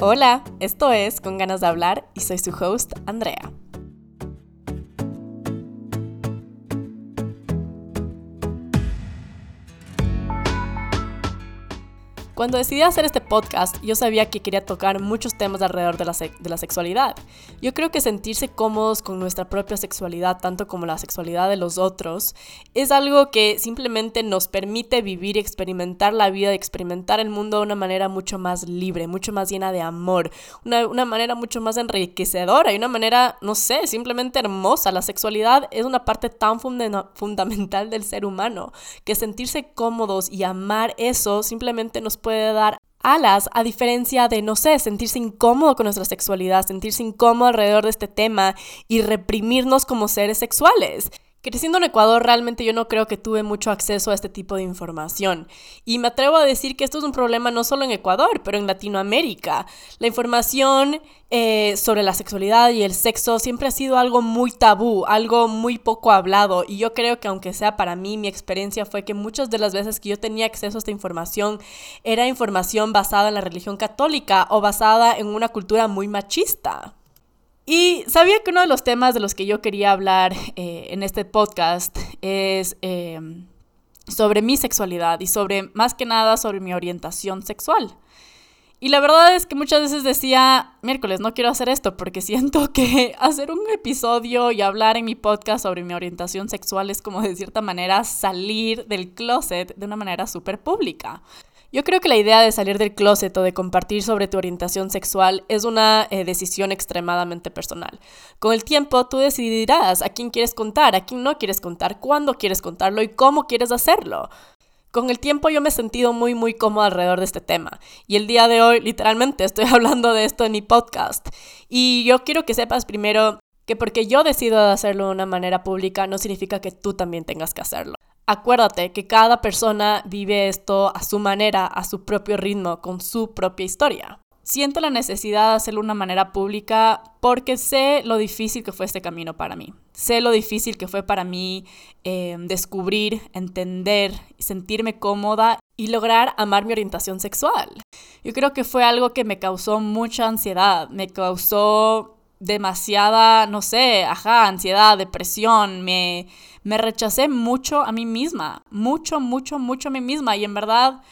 Hola, esto es Con ganas de hablar y soy su host, Andrea. Cuando decidí hacer este podcast, yo sabía que quería tocar muchos temas alrededor de la, de la, sexualidad. Yo creo que sentirse cómodos con nuestra propia sexualidad, tanto como la sexualidad de los otros, es algo que simplemente nos permite vivir y experimentar la vida experimentar el mundo de una manera mucho más libre, mucho más llena de amor, una, una manera mucho más enriquecedora y una manera, no sé, simplemente hermosa. La sexualidad es una parte tan fundamental del ser humano que sentirse cómodos y amar eso simplemente nos puede dar alas, a diferencia de, no sé, sentirse incómodo con nuestra sexualidad, sentirse incómodo alrededor de este tema y reprimirnos como seres sexuales. Creciendo en Ecuador, realmente yo no creo que tuve mucho acceso a este tipo de información. Y me atrevo a decir que esto es un problema no solo en Ecuador, pero en Latinoamérica. La información eh, sobre la sexualidad y el sexo siempre ha sido algo muy tabú, algo muy poco hablado. Y yo creo que aunque sea para mí, mi experiencia fue que muchas de las veces que yo tenía acceso a esta información era información basada en la religión católica o basada en una cultura muy machista. Y sabía que uno de los temas de los que yo quería hablar eh, en este podcast es eh, sobre mi sexualidad y sobre, más que nada, sobre mi orientación sexual. Y la verdad es que muchas veces decía, miércoles, no quiero hacer esto porque siento que hacer un episodio y hablar en mi podcast sobre mi orientación sexual es como de cierta manera salir del closet de una manera súper pública. Yo creo que la idea de salir del closet o de compartir sobre tu orientación sexual es una eh, decisión extremadamente personal. Con el tiempo tú decidirás a quién quieres contar, a quién no quieres contar, cuándo quieres contarlo y cómo quieres hacerlo. Con el tiempo yo me he sentido muy muy cómodo alrededor de este tema y el día de hoy literalmente estoy hablando de esto en mi podcast y yo quiero que sepas primero que porque yo decido hacerlo de una manera pública no significa que tú también tengas que hacerlo. Acuérdate que cada persona vive esto a su manera, a su propio ritmo, con su propia historia. Siento la necesidad de hacerlo de una manera pública porque sé lo difícil que fue este camino para mí. Sé lo difícil que fue para mí eh, descubrir, entender, sentirme cómoda y lograr amar mi orientación sexual. Yo creo que fue algo que me causó mucha ansiedad, me causó demasiada, no sé, ajá, ansiedad, depresión, me, me rechacé mucho a mí misma, mucho, mucho, mucho a mí misma. Y en verdad,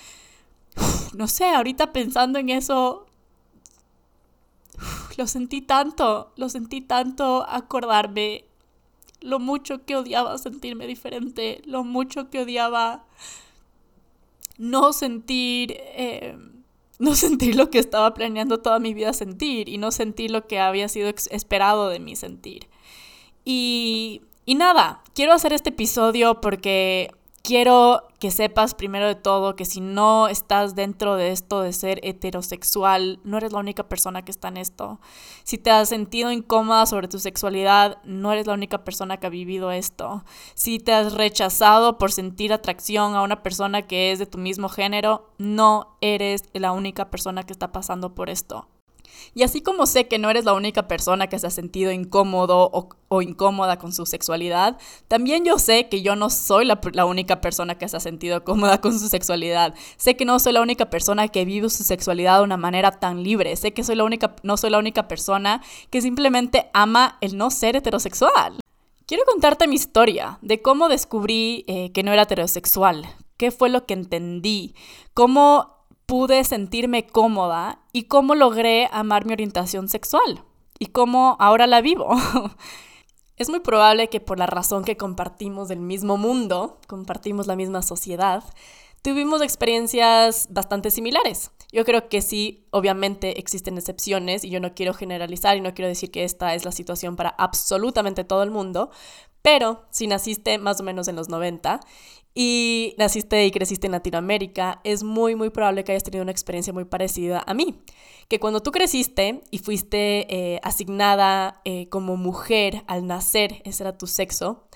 no sé, ahorita pensando en eso, lo sentí tanto, lo sentí tanto acordarme lo mucho que odiaba sentirme diferente, lo mucho que odiaba no sentir... Eh, no sentir lo que estaba planeando toda mi vida sentir y no sentir lo que había sido esperado de mí sentir. Y, y nada, quiero hacer este episodio porque quiero que sepas primero de todo que si no estás dentro de esto de ser heterosexual, no eres la única persona que está en esto. Si te has sentido incómoda sobre tu sexualidad, no eres la única persona que ha vivido esto. Si te has rechazado por sentir atracción a una persona que es de tu mismo género, no eres la única persona que está pasando por esto. Y así como sé que no eres la única persona que se ha sentido incómodo o, incómoda con su sexualidad, también yo sé que yo no soy la, la, única persona que se ha sentido cómoda con su sexualidad. Sé que no soy la única persona que vive su sexualidad de una manera tan libre. Sé que soy la única, no soy la única persona que simplemente ama el no ser heterosexual. Quiero contarte mi historia de cómo descubrí eh, que no era heterosexual, qué fue lo que entendí, cómo pude sentirme cómoda y cómo logré amar mi orientación sexual y cómo ahora la vivo. es muy probable que por la razón que compartimos el mismo mundo, compartimos la misma sociedad, tuvimos experiencias bastante similares. Yo creo que sí, obviamente existen excepciones y yo no quiero generalizar y no quiero decir que esta es la situación para absolutamente todo el mundo, pero si naciste más o menos en los 90 y naciste y creciste en Latinoamérica, es muy, muy probable que hayas tenido una experiencia muy parecida a mí. Que cuando tú creciste y fuiste eh, asignada eh, como mujer al nacer, ese era tu sexo,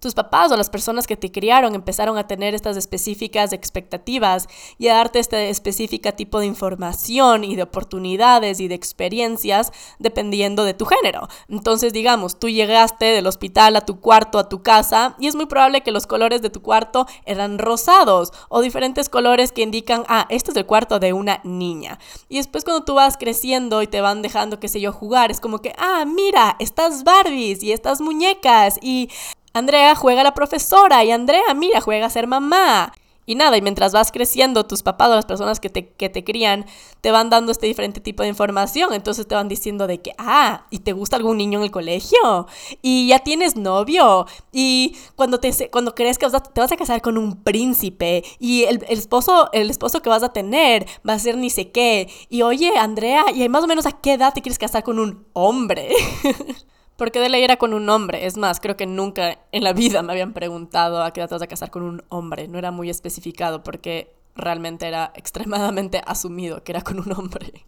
tus papás o las personas que te criaron empezaron a tener estas específicas expectativas y a darte este específico tipo de información y de oportunidades y de experiencias dependiendo de tu género. Entonces, digamos, tú llegaste del hospital a tu cuarto, a tu casa, y es muy probable que los colores de tu cuarto eran rosados o diferentes colores que indican, ah, este es el cuarto de una niña. Y después cuando tú vas creciendo y te van dejando, qué sé yo, jugar, es como que, ah, mira, estas Barbies y estas muñecas y Andrea juega a la profesora y Andrea, mira, juega a ser mamá. Y nada, y mientras vas creciendo, tus papás o las personas que te, que te crían te van dando este diferente tipo de información. Entonces te van diciendo de que, ah, ¿y te gusta algún niño en el colegio? Y ya tienes novio. Y cuando, te, cuando crees que te vas a casar con un príncipe. Y el, el, esposo, el esposo que vas a tener va a ser ni sé qué. Y oye, Andrea, ¿y más o menos a qué edad te quieres casar con un hombre? Porque de ley era con un hombre. Es más, creo que nunca en la vida me habían preguntado a qué edad vas a casar con un hombre. No era muy especificado porque realmente era extremadamente asumido que era con un hombre.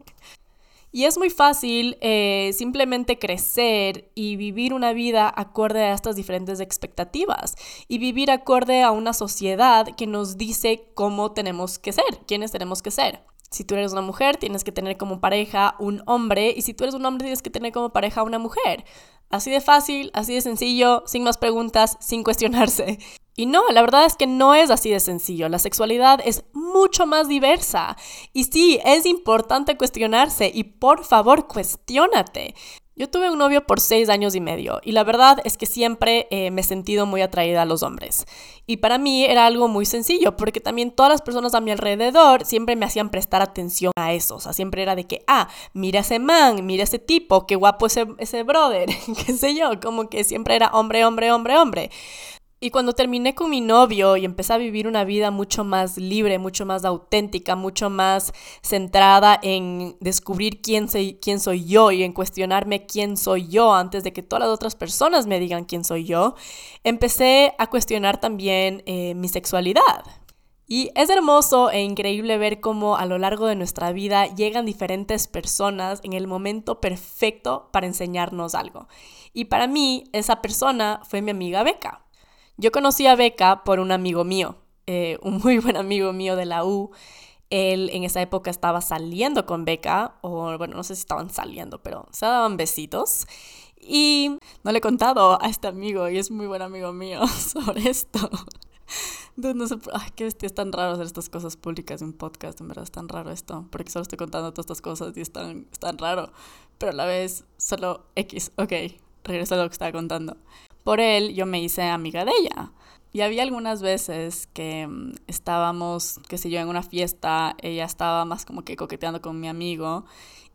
Y es muy fácil eh, simplemente crecer y vivir una vida acorde a estas diferentes expectativas y vivir acorde a una sociedad que nos dice cómo tenemos que ser, quiénes tenemos que ser. Si tú eres una mujer, tienes que tener como pareja un hombre y si tú eres un hombre, tienes que tener como pareja una mujer. Así de fácil, así de sencillo, sin más preguntas, sin cuestionarse. Y no, la verdad es que no es así de sencillo. La sexualidad es mucho más diversa. Y sí, es importante cuestionarse y por favor, cuestiónate. Yo tuve un novio por seis años y medio y la verdad es que siempre eh, me he sentido muy atraída a los hombres. Y para mí era algo muy sencillo porque también todas las personas a mi alrededor siempre me hacían prestar atención a eso. O sea, siempre era de que, ah, mira ese man, mira ese tipo, qué guapo ese, ese brother, qué sé yo, como que siempre era hombre, hombre, hombre, hombre. Y cuando terminé con mi novio y empecé a vivir una vida mucho más libre, mucho más auténtica, mucho más centrada en descubrir quién soy, quién soy yo y en cuestionarme quién soy yo antes de que todas las otras personas me digan quién soy yo, empecé a cuestionar también eh, mi sexualidad. Y es hermoso e increíble ver cómo a lo largo de nuestra vida llegan diferentes personas en el momento perfecto para enseñarnos algo. Y para mí, esa persona fue mi amiga Beca. Yo conocí a Beca por un amigo mío, eh, un muy buen amigo mío de la U. Él en esa época estaba saliendo con Beca, o bueno, no sé si estaban saliendo, pero se daban besitos. Y no le he contado a este amigo, y es muy buen amigo mío, sobre esto. No, sé, ay, qué es tan raro hacer estas cosas públicas en un podcast, en verdad es tan raro esto, porque solo estoy contando todas estas cosas y es tan, es tan raro, pero a la vez solo X, ok, regreso a lo que estaba contando por él yo me hice amiga de ella. Y había algunas veces que mm, estábamos, qué sé yo, en una fiesta, ella estaba más como que coqueteando con mi amigo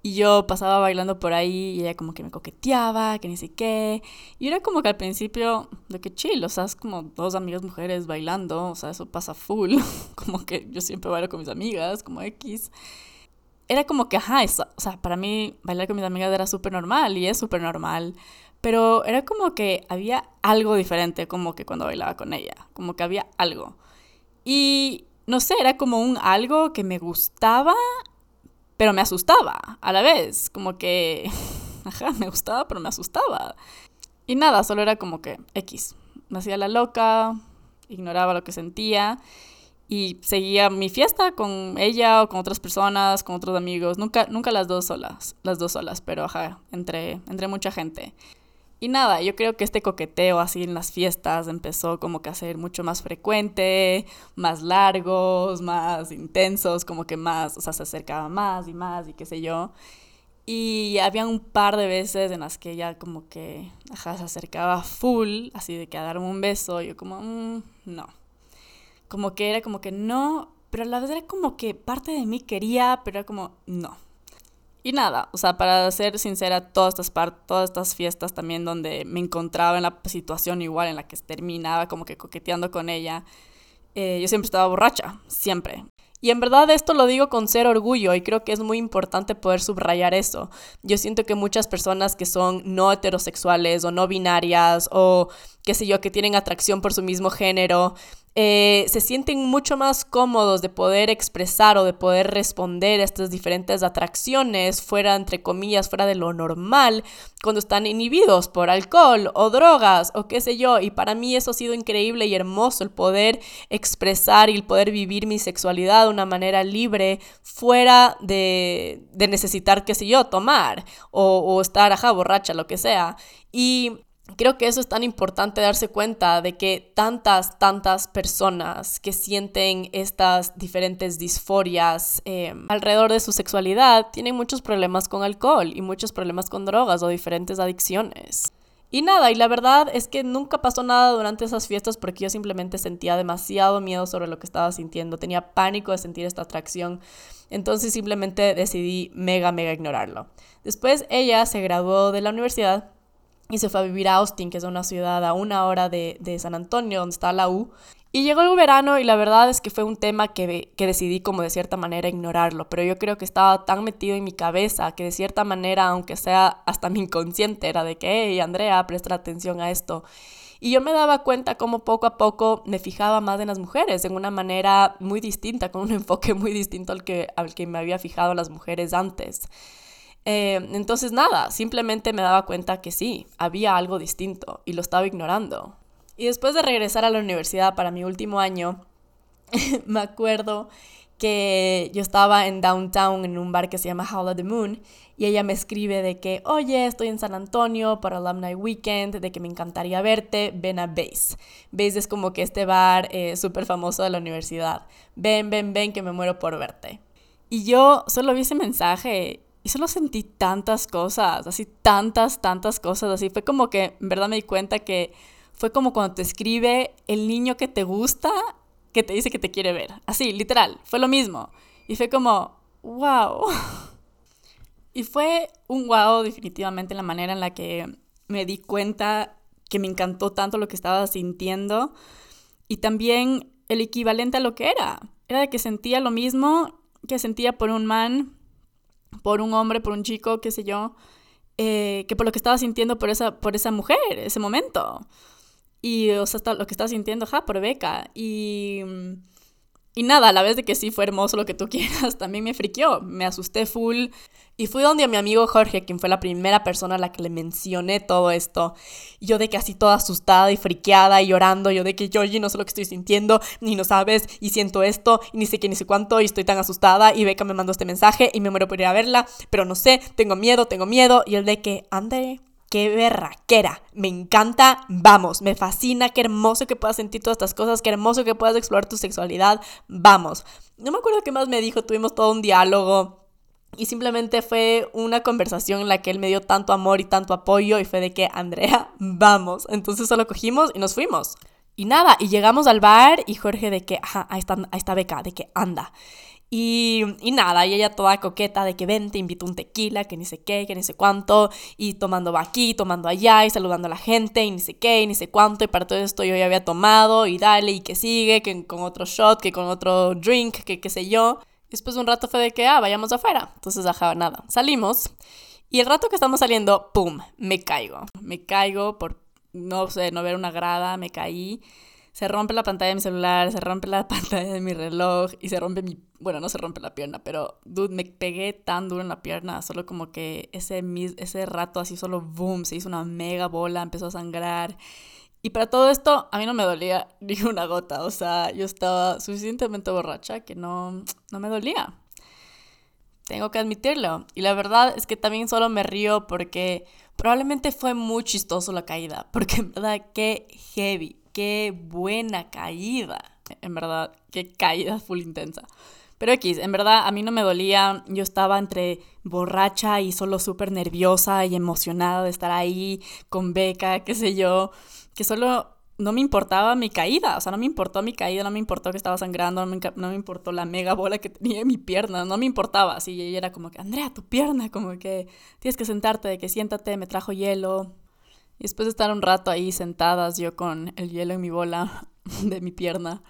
y yo pasaba bailando por ahí y ella como que me coqueteaba, que ni sé qué. Y era como que al principio, de que chill, o sea, es como dos amigas mujeres bailando, o sea, eso pasa full. como que yo siempre bailo con mis amigas, como X. Era como que, ajá, eso, o sea, para mí bailar con mis amigas era súper normal y es súper normal pero era como que había algo diferente como que cuando bailaba con ella, como que había algo. Y no sé, era como un algo que me gustaba, pero me asustaba a la vez, como que, ajá, me gustaba, pero me asustaba. Y nada, solo era como que X, me hacía la loca, ignoraba lo que sentía y seguía mi fiesta con ella o con otras personas, con otros amigos, nunca, nunca las dos solas, las dos solas, pero ajá, entre, entre mucha gente. Y nada, yo creo que este coqueteo así en las fiestas empezó como que a ser mucho más frecuente, más largos, más intensos, como que más, o sea, se acercaba más y más y qué sé yo. Y había un par de veces en las que ella como que, ajá, se acercaba full, así de que a darme un beso, yo como, mm, no. Como que era como que no, pero a la vez era como que parte de mí quería, pero era como, no. Y nada, o sea, para ser sincera, todas estas, todas estas fiestas también donde me encontraba en la situación igual en la que terminaba como que coqueteando con ella, eh, yo siempre estaba borracha, siempre. Y en verdad esto lo digo con ser orgullo y creo que es muy importante poder subrayar eso. Yo siento que muchas personas que son no heterosexuales o no binarias o qué sé yo, que tienen atracción por su mismo género, eh, se sienten mucho más cómodos de poder expresar o de poder responder a estas diferentes atracciones fuera, entre comillas, fuera de lo normal, cuando están inhibidos por alcohol o drogas o qué sé yo. Y para mí eso ha sido increíble y hermoso, el poder expresar y el poder vivir mi sexualidad de una manera libre fuera de, necesitar, qué sé yo, tomar o, o estar, ajá, borracha, lo que sea. Y Creo que eso es tan importante darse cuenta de que tantas, tantas personas que sienten estas diferentes disforias eh, alrededor de su sexualidad tienen muchos problemas con alcohol y muchos problemas con drogas o diferentes adicciones. Y nada, y la verdad es que nunca pasó nada durante esas fiestas porque yo simplemente sentía demasiado miedo sobre lo que estaba sintiendo, tenía pánico de sentir esta atracción, entonces simplemente decidí mega, mega ignorarlo. Después ella se graduó de la universidad y se fue a vivir a Austin, que es una ciudad a una hora de, San Antonio, donde está la U. Y llegó el verano y la verdad es que fue un tema que, que, decidí como de cierta manera ignorarlo, pero yo creo que estaba tan metido en mi cabeza que de cierta manera, aunque sea hasta mi inconsciente, era de que, hey, Andrea, presta atención a esto. Y yo me daba cuenta cómo poco a poco me fijaba más en las mujeres, en una manera muy distinta, con un enfoque muy distinto al que, al que me había fijado las mujeres antes. Eh, entonces nada, simplemente me daba cuenta que sí, había algo distinto y lo estaba ignorando. Y después de regresar a la universidad para mi último año, me acuerdo que yo estaba en downtown en un bar que se llama Howl of the Moon y ella me escribe de que, oye, estoy en San Antonio para Alumni Weekend, de que me encantaría verte, ven a Base. Base es como que este bar eh, súper famoso de la universidad. Ven, ven, ven, que me muero por verte. Y yo solo vi ese mensaje y solo sentí tantas cosas, así tantas, tantas cosas, así fue como que en verdad me di cuenta que fue como cuando te escribe el niño que te gusta, que te dice que te quiere ver, así, literal, fue lo mismo. Y fue como, wow. Y fue un wow definitivamente la manera en la que me di cuenta que me encantó tanto lo que estaba sintiendo y también el equivalente a lo que era. Era de que sentía lo mismo que sentía por un man por un hombre, por un chico, qué sé yo, eh, que por lo que estaba sintiendo por esa, por esa mujer, ese momento. Y, o sea, lo que estaba sintiendo, ja, por Beca. Y, y nada, a la vez de que sí fue hermoso lo que tú quieras, también me friqueó, me asusté full. Y fui donde a mi amigo Jorge, quien fue la primera persona a la que le mencioné todo esto. yo de que así toda asustada y friqueada y llorando, yo de que Georgie no sé lo que estoy sintiendo, ni no sabes, y siento esto, y ni sé qué, ni sé cuánto, y estoy tan asustada, y Beca me mandó este mensaje, y me muero por ir a verla, pero no sé, tengo miedo, tengo miedo, y el de que, ande, qué berraquera, me encanta, vamos, me fascina, qué hermoso que puedas sentir todas estas cosas, qué hermoso que puedas explorar tu sexualidad, vamos. No me acuerdo qué más me dijo, tuvimos todo un diálogo y simplemente fue una conversación en la que él me dio tanto amor y tanto apoyo y fue de que, Andrea, vamos. Entonces solo cogimos y nos fuimos. Y nada, y llegamos al bar y Jorge de que, ajá, ahí está, ahí está Beca, de que anda. Y, y, nada, y ella toda coqueta de que ven, te invito un tequila, que ni sé qué, que ni sé cuánto, y tomando aquí, tomando allá, y saludando a la gente, y ni sé qué, y ni sé cuánto, y para todo esto yo ya había tomado, y dale, y que sigue, que con otro shot, que con otro drink, que qué sé yo. Después de un rato fue de que, ah, vayamos afuera. Entonces, ajá, nada. Salimos. Y el rato que estamos saliendo, ¡pum! Me caigo. Me caigo por, no sé, no ver una grada, me caí. Se rompe la pantalla de mi celular, se rompe la pantalla de mi reloj y se rompe mi... Bueno, no se rompe la pierna, pero, dude, me pegué tan duro en la pierna, solo como que ese, ese rato así solo, boom, se hizo una mega bola, empezó a sangrar. Y para todo esto, a mí no me dolía ni una gota. O sea, yo estaba suficientemente borracha que no, no me dolía. Tengo que admitirlo. Y la verdad es que también solo me río porque probablemente fue muy chistoso la caída. Porque en verdad, qué heavy, qué buena caída. En verdad, qué caída full intensa. Pero X, en verdad a mí no me dolía, yo estaba entre borracha y solo súper nerviosa y emocionada de estar ahí con Beca, qué sé yo que solo no me importaba mi caída, o sea, no me importó mi caída, no me importó que estaba sangrando, no me, importó la mega bola que tenía en mi pierna, no me importaba, así, ella era como que, Andrea, tu pierna, como que tienes que sentarte, de que siéntate, me trajo hielo. Y después de estar un rato ahí sentadas, yo con el hielo en mi bola de mi pierna,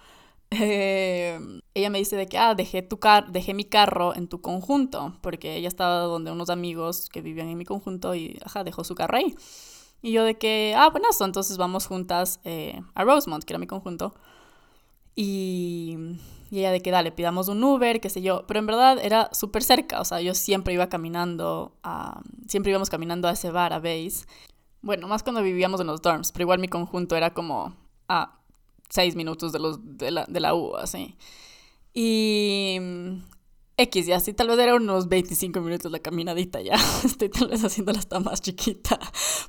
eh, ella me dice de que, ah, dejé, tu car dejé mi carro en tu conjunto, porque ella estaba donde unos amigos que vivían en mi conjunto y, ajá, dejó su carro ahí. Y yo de que, ah, buenas, entonces vamos juntas eh, a Rosemont, que era mi conjunto. Y, y ella de que dale, pidamos un Uber, qué sé yo. Pero en verdad era súper cerca, o sea, yo siempre iba caminando, siempre íbamos caminando a ese bar, a Base. Bueno, más cuando vivíamos en los dorms, pero igual mi conjunto era como a seis minutos de, los, de, la, de la U, así. Y X, y así tal vez era unos 25 minutos la caminadita ya. Estoy tal vez haciéndola hasta más chiquita.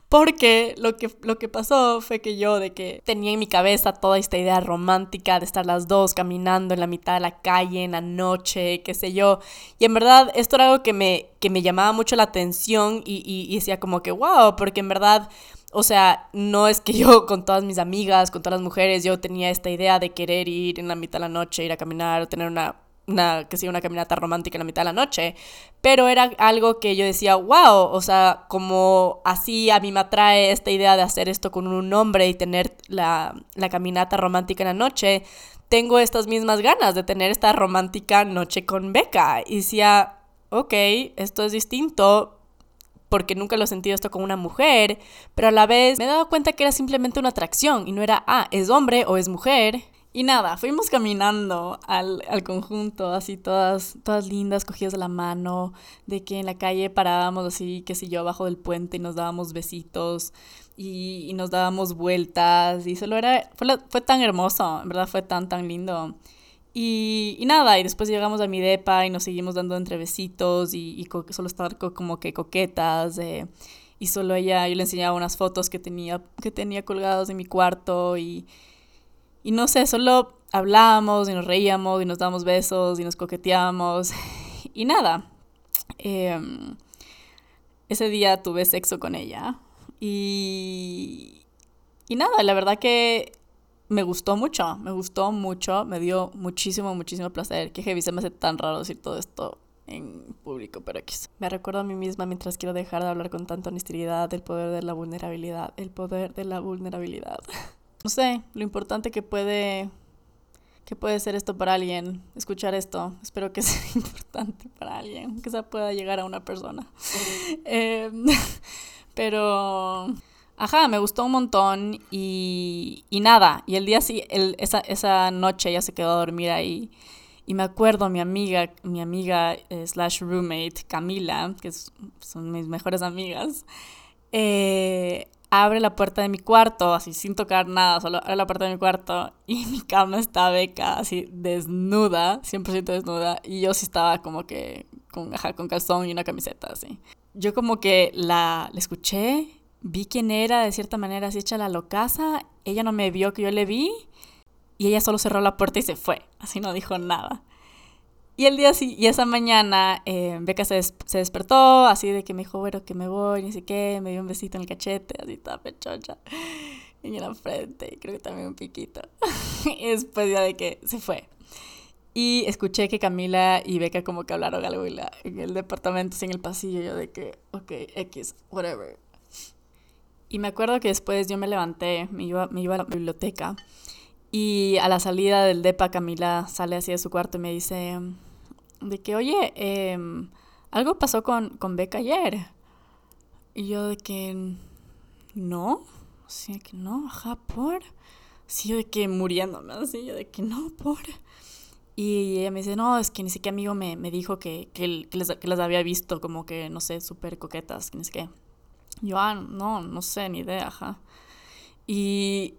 Porque lo que, lo que pasó fue que yo de que tenía en mi cabeza toda esta idea romántica de estar las dos caminando en la mitad de la calle en la noche, qué sé yo. Y en verdad esto era algo que me, que me llamaba mucho la atención y, y, y decía como que wow, porque en verdad... O sea, no es que yo con todas mis amigas, con todas las mujeres, yo tenía esta idea de querer ir en la mitad de la noche, ir a caminar, tener una una, que sea una caminata romántica en la mitad de la noche, pero era algo que yo decía, wow, o sea, como así a mí me atrae esta idea de hacer esto con un hombre y tener la, la caminata romántica en la noche, tengo estas mismas ganas de tener esta romántica noche con Beca. Y decía, ok, esto es distinto, porque nunca lo he sentido esto con una mujer, pero a la vez me he dado cuenta que era simplemente una atracción y no era, ah, es hombre o es mujer. Y nada, fuimos caminando al, al, conjunto, así todas, todas lindas, cogidas de la mano, de que en la calle parábamos así, qué sé yo, abajo del puente y nos dábamos besitos y, y nos dábamos vueltas y solo era, fue, fue, tan hermoso, en verdad fue tan, tan lindo. Y, y, nada, y después llegamos a mi depa y nos seguimos dando entre besitos y, y solo estar como que coquetas. Eh, y solo ella, yo le enseñaba unas fotos que tenía, que tenía colgadas en mi cuarto y y no sé, solo hablábamos y nos reíamos y nos dábamos besos y nos coqueteábamos y nada. Em, ese día tuve sexo con ella y, y nada, la verdad que me gustó mucho, me gustó mucho, me dio muchísimo, muchísimo placer. Que heavy, se me hace tan raro decir todo esto en público, pero aquí. Me recuerdo a mí misma mientras quiero dejar de hablar con tanta honestidad del poder de la vulnerabilidad, el poder de la vulnerabilidad. no sé, lo importante que puede que puede ser esto para alguien, escuchar esto. Espero que sea importante para alguien, que se pueda llegar a una persona. eh, pero, ajá, me gustó un montón y, y nada. Y el día sí, el, esa, esa noche ya se quedó a dormir ahí. Y me acuerdo mi amiga, mi amiga eh, slash roommate, Camila, que es, son mis mejores amigas, eh, abre la puerta de mi cuarto, así sin tocar nada, solo abre la puerta de mi cuarto y mi cama está beca, así desnuda, 100% desnuda, y yo sí estaba como que con, ajá, con calzón y una camiseta, así. Yo como que la, la escuché, vi quién era, de cierta manera, así hecha la locaza, ella no me vio que yo le vi, y ella solo cerró la puerta y se fue, así no dijo nada. Y el día y esa mañana eh, Beca se, se, despertó, así de que me dijo, bueno, que me voy, ni sé qué, me dio un besito en el cachete, así toda pechocha, y en la frente, y creo que también un piquito. y después ya de que se fue. Y escuché que Camila y Beca como que hablaron algo en, la, en el departamento, en el pasillo, yo de que, ok, X, whatever. Y me acuerdo que después yo me levanté, me iba, me iba a la biblioteca, y a la salida del DEPA, Camila sale así de su cuarto y me dice de que, oye, eh, algo pasó con, con Beca ayer. Y yo de que, no, sí, que no, ajá, por. Sí, yo de que muriéndome, así, yo de que no, por. Y ella me dice, no, es que ni siquiera amigo me, me dijo que, que, que, les, que las había visto como que, no sé, súper coquetas, que ni sé qué. Yo, ah, no, no sé, ni idea, ajá. Y,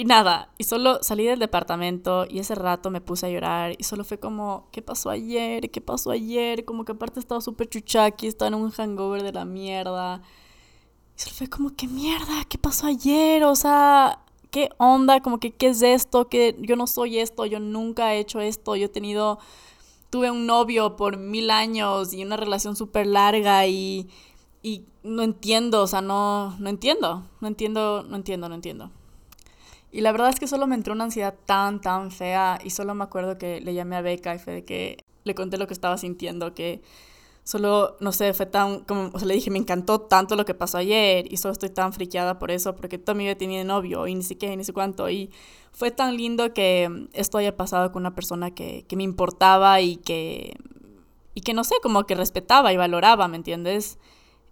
y nada, y solo salí del departamento y ese rato me puse a llorar y solo fue como, ¿qué pasó ayer? ¿Qué pasó ayer? Como que aparte estaba súper chuchaki, estaba en un hangover de la mierda. Y solo fue como, ¿qué mierda? ¿Qué pasó ayer? O sea, ¿qué onda? Como que, ¿qué es esto? Que yo no soy esto, yo nunca he hecho esto, yo he tenido, tuve un novio por mil años y una relación súper larga y, y no entiendo, o sea, no, no entiendo, no entiendo, no entiendo, no entiendo. Y la verdad es que solo me entró una ansiedad tan, tan fea y solo me acuerdo que le llamé a Beca y fue que le conté lo que estaba sintiendo, que solo, no sé, fue tan, como, le dije, me encantó tanto lo que pasó ayer y solo estoy tan friqueada por eso, porque toda mi vida tenía novio y ni siquiera, ni sé cuánto. Y fue tan lindo que esto haya pasado con una persona que, que me importaba y que, y que, no sé, como que respetaba y valoraba, ¿me entiendes?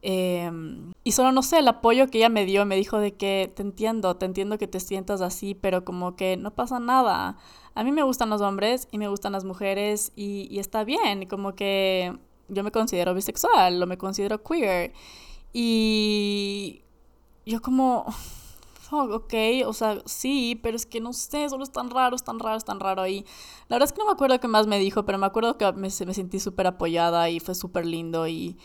Em, y solo no sé, el apoyo que ella me dio, me dijo de que te entiendo, te entiendo que te sientas así, pero como que no pasa nada. A mí me gustan los hombres y me gustan las mujeres y, está bien, como que yo me considero bisexual o me considero queer. Y yo como, ok, o sea, sí, pero es que no sé, solo es tan raro, es tan raro, es tan raro. Y la verdad es que no me acuerdo qué más me dijo, pero me acuerdo que me, me sentí súper apoyada y fue súper lindo y...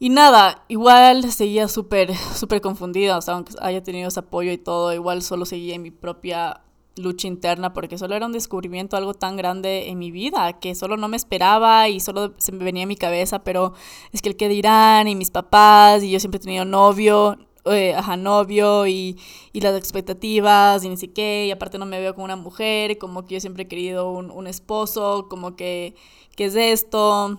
Y nada, igual seguía súper, súper confundida, o sea, aunque haya tenido ese apoyo y todo, igual solo seguía en mi propia lucha interna porque solo era un descubrimiento, algo tan grande en mi vida que solo no me esperaba y solo se me venía a mi cabeza, pero es que el que dirán y mis papás y yo siempre he tenido novio, eh, ajá, novio y, y, las expectativas y ni qué, y aparte no me veo como una mujer, como que yo siempre he querido un, un esposo, como que, ¿qué es esto?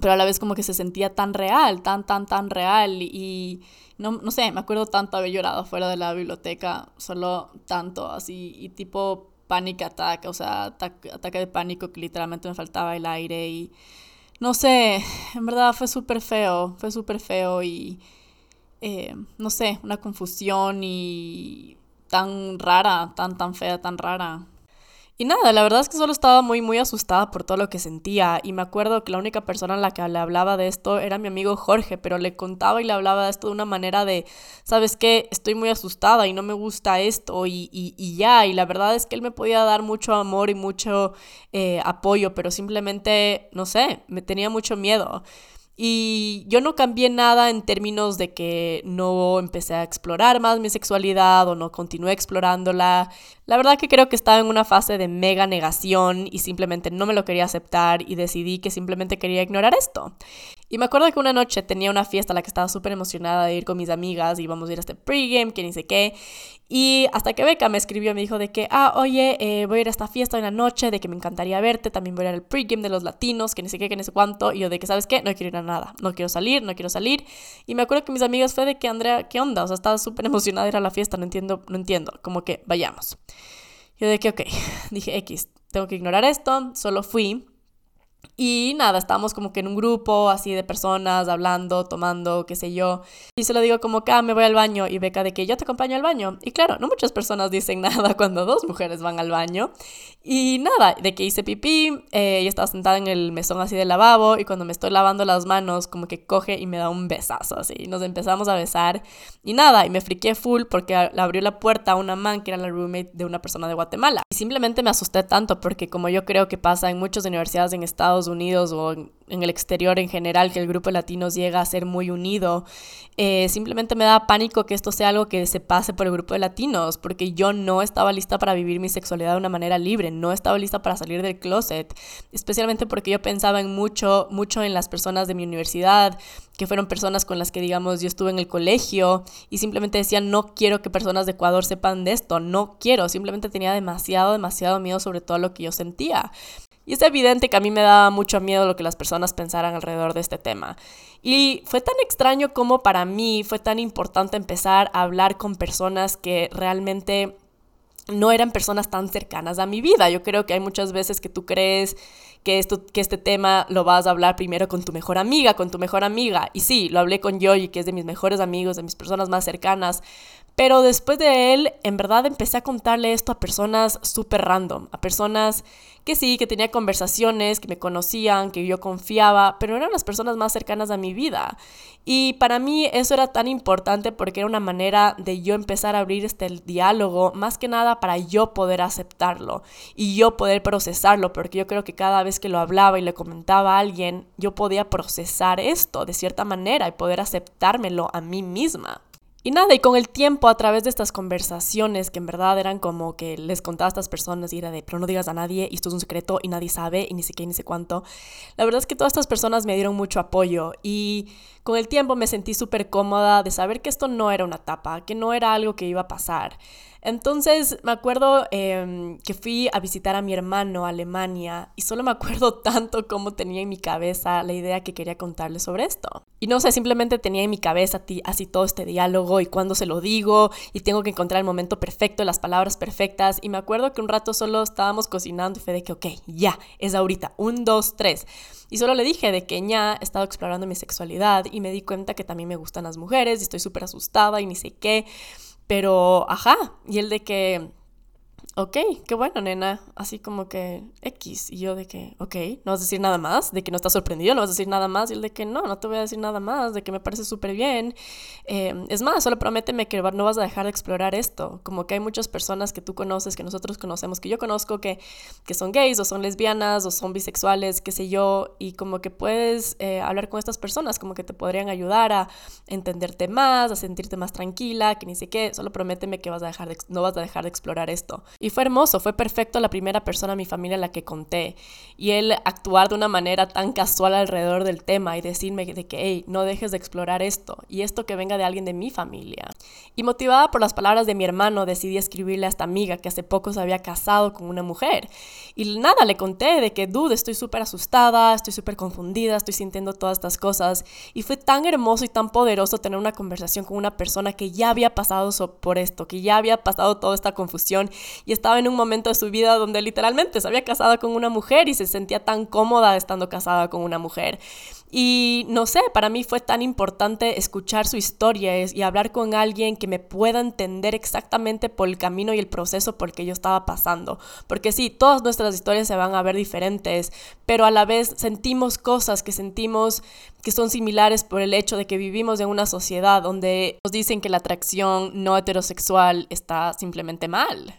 Pero a la vez como que se sentía tan real, tan, tan, tan real y no, no sé, me acuerdo tanto haber llorado fuera de la biblioteca, solo tanto, así, y tipo panic attack, o sea, ataque, de pánico que literalmente me faltaba el aire y no sé, en verdad fue súper feo, fue súper feo y eh, no sé, una confusión y tan rara, tan, tan fea, tan rara. Y nada, la verdad es que solo estaba muy, muy asustada por todo lo que sentía. Y me acuerdo que la única persona a la que le hablaba de esto era mi amigo Jorge, pero le contaba y le hablaba de esto de una manera de, ¿sabes qué? Estoy muy asustada y no me gusta esto y, y, y ya. Y la verdad es que él me podía dar mucho amor y mucho eh, apoyo, pero simplemente, no sé, me tenía mucho miedo. Y yo no cambié nada en términos de que no empecé a explorar más mi sexualidad o no continué explorándola. La verdad que creo que estaba en una fase de mega negación y simplemente no me lo quería aceptar y decidí que simplemente quería ignorar esto. Y me acuerdo que una noche tenía una fiesta a la que estaba súper emocionada de ir con mis amigas y íbamos a ir a este pregame, que ni sé qué. Y hasta que Beca me escribió, me dijo de que, ah, oye, eh, voy a ir a esta fiesta en la noche, de que me encantaría verte, también voy a ir al pregame de los latinos, que ni sé qué, que ni sé cuánto. Y yo de que, ¿sabes qué? No quiero ir a nada, no quiero salir, no quiero salir. Y me acuerdo que mis amigas fue de que, Andrea, ¿qué onda? O sea, estaba súper emocionada de ir a la fiesta, no entiendo, no entiendo, como que vayamos. Yo de que, ok, dije, X, tengo que ignorar esto, solo fui. Y nada, estábamos como que en un grupo así de personas hablando, tomando, qué sé yo. Y se lo digo como que, ah, me voy al baño. Y Beca de que yo te acompaño al baño. Y claro, no muchas personas dicen nada cuando dos mujeres van al baño. Y nada, de que hice pipí, eh, ella estaba sentada en el mesón así del lavabo. Y cuando me estoy lavando las manos, como que coge y me da un besazo así. Y nos empezamos a besar. Y nada, y me friqué full porque abrió la puerta a una man que era la roommate de una persona de Guatemala. Y simplemente me asusté tanto porque como yo creo que pasa en muchas universidades en Estados Unidos o en, el exterior en general, que el grupo de latinos llega a ser muy unido, eh, simplemente me da pánico que esto sea algo que se pase por el grupo de latinos, porque yo no estaba lista para vivir mi sexualidad de una manera libre, no estaba lista para salir del closet, especialmente porque yo pensaba en mucho, mucho en las personas de mi universidad, que fueron personas con las que, digamos, yo estuve en el colegio y simplemente decían, no quiero que personas de Ecuador sepan de esto, no quiero, simplemente tenía demasiado, demasiado miedo sobre todo lo que yo sentía. Y es evidente que a mí me daba mucho miedo lo que las personas pensaran alrededor de este tema. Y fue tan extraño como para mí fue tan importante empezar a hablar con personas que realmente no eran personas tan cercanas a mi vida. Yo creo que hay muchas veces que tú crees que, esto, que este tema lo vas a hablar primero con tu mejor amiga, con tu mejor amiga. Y sí, lo hablé con Yoyi, que es de mis mejores amigos, de mis personas más cercanas. Pero después de él, en verdad empecé a contarle esto a personas súper random, a personas que sí, que tenía conversaciones, que me conocían, que yo confiaba, pero eran las personas más cercanas a mi vida. Y para mí eso era tan importante porque era una manera de yo empezar a abrir este diálogo, más que nada para yo poder aceptarlo y yo poder procesarlo, porque yo creo que cada vez que lo hablaba y le comentaba a alguien, yo podía procesar esto de cierta manera y poder aceptármelo a mí misma. Y nada, y con el tiempo, a través de estas conversaciones que en verdad eran como que les contaba a estas personas y era de, pero no digas a nadie, esto es un secreto y nadie sabe y ni sé qué ni sé cuánto, la verdad es que todas estas personas me dieron mucho apoyo y con el tiempo me sentí súper cómoda de saber que esto no era una etapa, que no era algo que iba a pasar. Entonces me acuerdo em, que fui a visitar a mi hermano a Alemania y solo me acuerdo tanto cómo tenía en mi cabeza la idea que quería contarle sobre esto. Y no sé, simplemente tenía en mi cabeza así todo este diálogo y cuando se lo digo y tengo que encontrar el momento perfecto, las palabras perfectas. Y me acuerdo que un rato solo estábamos cocinando y fue de que, ok, ya, es ahorita, un, dos, tres. Y solo le dije de que ya he estado explorando mi sexualidad y me di cuenta que también me gustan las mujeres y estoy súper asustada y ni sé qué. Pero, ajá, y el de que ok, qué bueno, nena. Así como que X. Y yo de que, ok, no vas a decir nada más, de que no estás sorprendido, no vas a decir nada más. Y él de que no, no te voy a decir nada más, de que me parece súper bien. Em, es más, solo prométeme que no vas a dejar de explorar esto. Como que hay muchas personas que tú conoces, que nosotros conocemos, que yo conozco, que, que son gays o son lesbianas o son bisexuales, qué sé yo. Y como que puedes eh, hablar con estas personas, como que te podrían ayudar a entenderte más, a sentirte más tranquila, que ni sé qué. Solo prométeme que vas a dejar de, no vas a dejar de explorar esto. Y fue hermoso, fue perfecto la primera persona en mi familia a la que conté. Y él actuar de una manera tan casual alrededor del tema y decirme de que, hey, no dejes de explorar esto. Y esto que venga de alguien de mi familia. Y motivada por las palabras de mi hermano, decidí escribirle a esta amiga que hace poco se había casado con una mujer. Y nada, le conté de que, dude, estoy súper asustada, estoy súper confundida, estoy sintiendo todas estas cosas. Y fue tan hermoso y tan poderoso tener una conversación con una persona que ya había pasado por esto, que ya había pasado toda esta confusión estaba en un momento de su vida donde literalmente se había casado con una mujer y se sentía tan cómoda estando casada con una mujer. Y no sé, para mí fue tan importante escuchar su historia y hablar con alguien que me pueda entender exactamente por el camino y el proceso por el que yo estaba pasando. Porque sí, todas nuestras historias se van a ver diferentes, pero a la vez sentimos cosas que sentimos que son similares por el hecho de que vivimos en una sociedad donde nos dicen que la atracción no heterosexual está simplemente mal.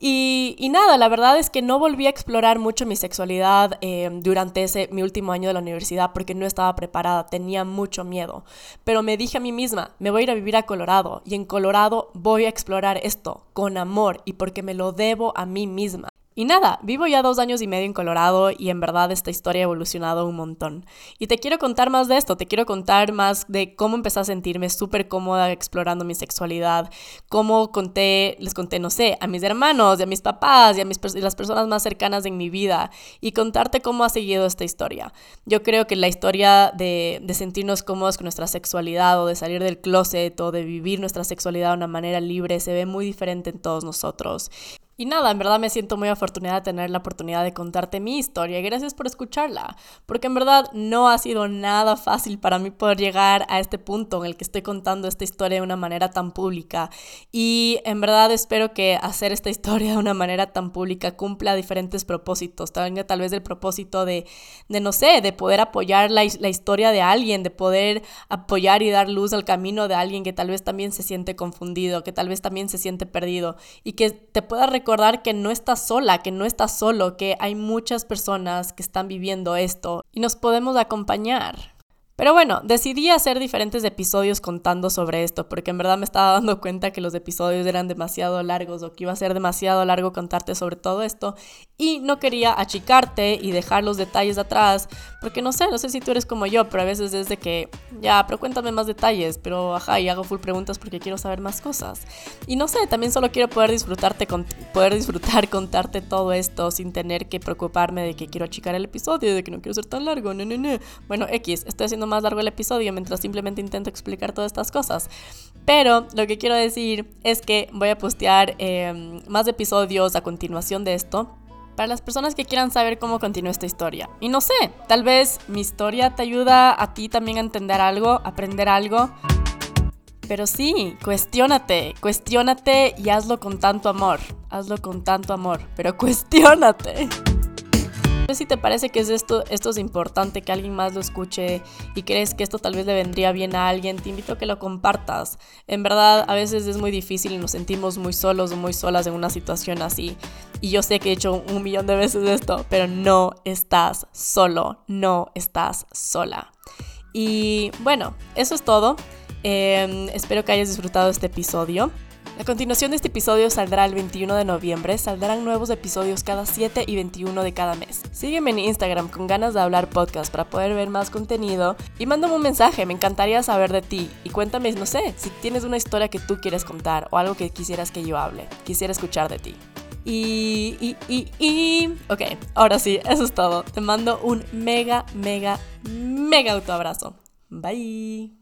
Y, nada, la verdad es que no volví a explorar mucho mi sexualidad eh, durante ese mi último año de la universidad porque no estaba preparada, tenía mucho miedo. Pero me dije a mí misma, me voy a ir a vivir a Colorado y en Colorado voy a explorar esto con amor y porque me lo debo a mí misma. Y nada, vivo ya dos años y medio en Colorado y en verdad esta historia ha evolucionado un montón. Y te quiero contar más de esto, te quiero contar más de cómo empecé a sentirme súper cómoda explorando mi sexualidad, cómo conté, les conté, no sé, a mis hermanos y a mis papás y a mis, las personas más cercanas en mi vida y contarte cómo ha seguido esta historia. Yo creo que la historia de, de sentirnos cómodos con nuestra sexualidad o de salir del closet o de vivir nuestra sexualidad de una manera libre se ve muy diferente en todos nosotros. Y nada, en verdad me siento muy afortunada de tener la oportunidad de contarte mi historia y gracias por escucharla, porque en verdad no ha sido nada fácil para mí poder llegar a este punto en el que estoy contando esta historia de una manera tan pública. Y en verdad espero que hacer esta historia de una manera tan pública cumpla diferentes propósitos, también tal vez el propósito de, de no sé, de poder apoyar la, la historia de alguien, de poder apoyar y dar luz al camino de alguien que tal vez también se siente confundido, que tal vez también se siente perdido y que te pueda recordar recordar que no estás sola, que no estás solo, que hay muchas personas que están viviendo esto y nos podemos acompañar. Pero bueno, decidí hacer diferentes episodios contando sobre esto, porque en verdad me estaba dando cuenta que los episodios eran demasiado largos o que iba a ser demasiado largo contarte sobre todo esto. Y no quería achicarte y dejar los detalles atrás, porque no sé, no sé si tú eres como yo, pero a veces es de que, ya, pero cuéntame más detalles, pero ajá, y hago full preguntas porque quiero saber más cosas. Y no sé, también solo quiero poder disfrutarte, con, poder disfrutar contarte todo esto sin tener que preocuparme de que quiero achicar el episodio, de que no quiero ser tan largo, no, no, no. Bueno, X, estoy haciendo más largo el episodio mientras simplemente intento explicar todas estas cosas. Pero lo que quiero decir es que voy a postear em, más episodios a continuación de esto para las personas que quieran saber cómo continúa esta historia. Y no sé, tal vez mi historia te ayuda a ti también a entender algo, aprender algo. Pero sí, cuestiónate, cuestiónate y hazlo con tanto amor. Hazlo con tanto amor, pero cuestiónate si te parece que es esto, esto es importante, que alguien más lo escuche y crees que esto tal vez le vendría bien a alguien, te invito a que lo compartas. En verdad, a veces es muy difícil y nos sentimos muy solos o muy solas en una situación así. Y yo sé que he hecho un millón de veces esto, pero no estás solo, no estás sola. Y bueno, eso es todo. Em, espero que hayas disfrutado este episodio. A continuación de este episodio saldrá el 21 de noviembre, saldrán nuevos episodios cada 7 y 21 de cada mes. Sígueme en Instagram con ganas de hablar podcast para poder ver más contenido y mándame un mensaje, me encantaría saber de ti y cuéntame, no sé, si tienes una historia que tú quieres contar o algo que quisieras que yo hable, quisiera escuchar de ti. Y, y, y, y, ok, ahora sí, eso es todo. Te mando un mega, mega, mega autoabrazo. Bye.